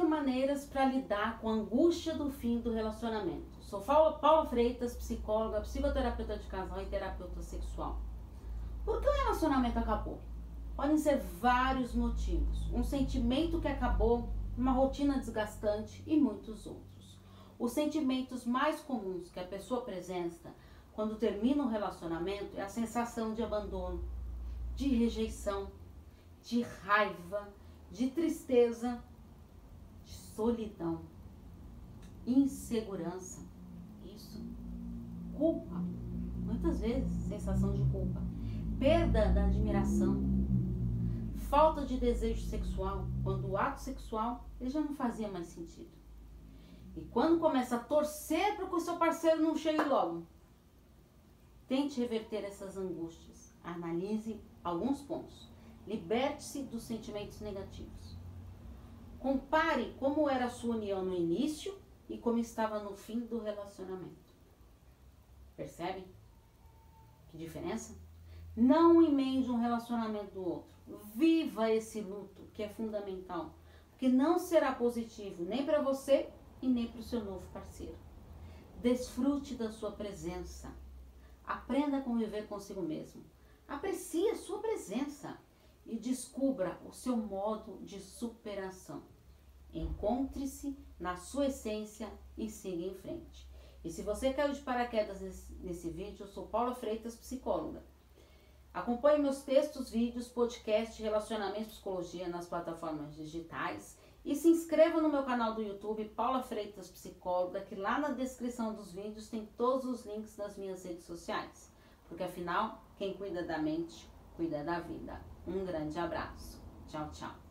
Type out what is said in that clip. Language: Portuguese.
quatro maneiras para lidar com a angústia do fim do relacionamento. Sou Paula Freitas, psicóloga, psicoterapeuta de casal e terapeuta sexual. Por que o relacionamento acabou? Podem ser vários motivos. Um sentimento que acabou, uma rotina desgastante e muitos outros. Os sentimentos mais comuns que a pessoa apresenta quando termina um relacionamento é a sensação de abandono, de rejeição, de raiva, de tristeza, solidão, insegurança, isso, culpa, muitas vezes sensação de culpa, perda da admiração, falta de desejo sexual, quando o ato sexual ele já não fazia mais sentido. E quando começa a torcer para que o seu parceiro não chegue logo, tente reverter essas angústias. Analise alguns pontos. Liberte-se dos sentimentos negativos. Compare como era a sua união no início e como estava no fim do relacionamento. Percebe? Que diferença? Não emende um relacionamento do outro. Viva esse luto, que é fundamental. Porque não será positivo nem para você e nem para o seu novo parceiro. Desfrute da sua presença. Aprenda a conviver consigo mesmo. Aprecie a sua presença e descubra o seu modo de superação. Encontre-se na sua essência e siga em frente. E se você caiu de paraquedas nesse, nesse vídeo, eu sou Paula Freitas, psicóloga. Acompanhe meus textos, vídeos, podcasts, relacionamento e psicologia nas plataformas digitais e se inscreva no meu canal do YouTube, Paula Freitas Psicóloga, que lá na descrição dos vídeos tem todos os links das minhas redes sociais. Porque afinal, quem cuida da mente, cuida da vida. Um grande abraço. Tchau, tchau.